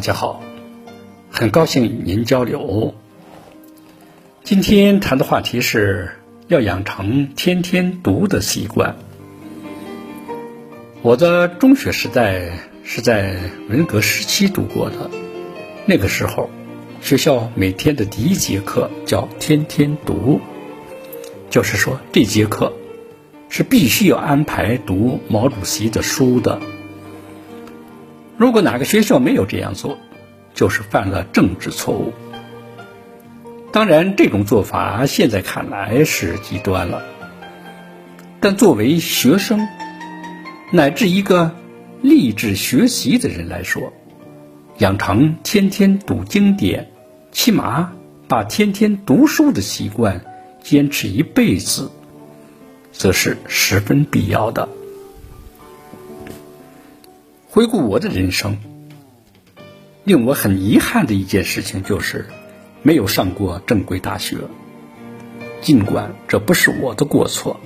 大家好，很高兴与您交流。今天谈的话题是要养成天天读的习惯。我的中学时代是在文革时期度过的，那个时候，学校每天的第一节课叫“天天读”，就是说这节课是必须要安排读毛主席的书的。如果哪个学校没有这样做，就是犯了政治错误。当然，这种做法现在看来是极端了，但作为学生。乃至一个立志学习的人来说，养成天天读经典，起码把天天读书的习惯坚持一辈子，则是十分必要的。回顾我的人生，令我很遗憾的一件事情就是没有上过正规大学。尽管这不是我的过错，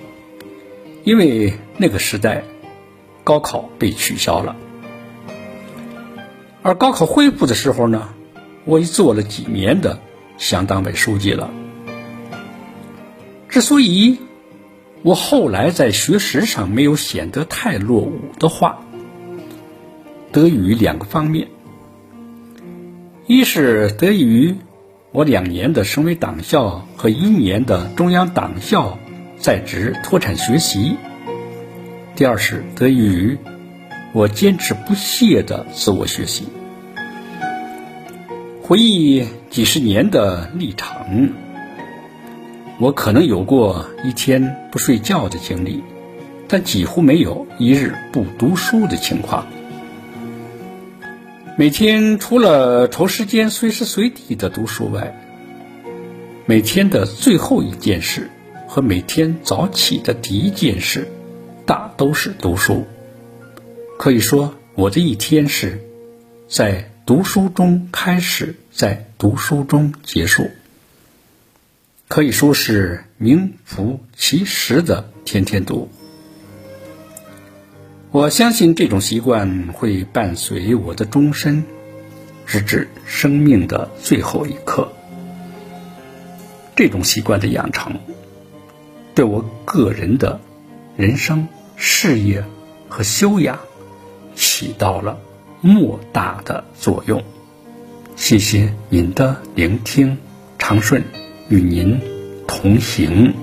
因为那个时代。高考被取消了，而高考恢复的时候呢，我已做了几年的乡党委书记了。之所以我后来在学识上没有显得太落伍的话，得益于两个方面：一是得益于我两年的省委党校和一年的中央党校在职脱产学习。第二是得益于我坚持不懈的自我学习。回忆几十年的历程，我可能有过一天不睡觉的经历，但几乎没有一日不读书的情况。每天除了抽时间随时随地的读书外，每天的最后一件事和每天早起的第一件事。大都是读书，可以说我的一天是在读书中开始，在读书中结束，可以说是名副其实的天天读。我相信这种习惯会伴随我的终身，直至生命的最后一刻。这种习惯的养成，对我个人的。人生、事业和修养起到了莫大的作用。谢谢您的聆听，长顺与您同行。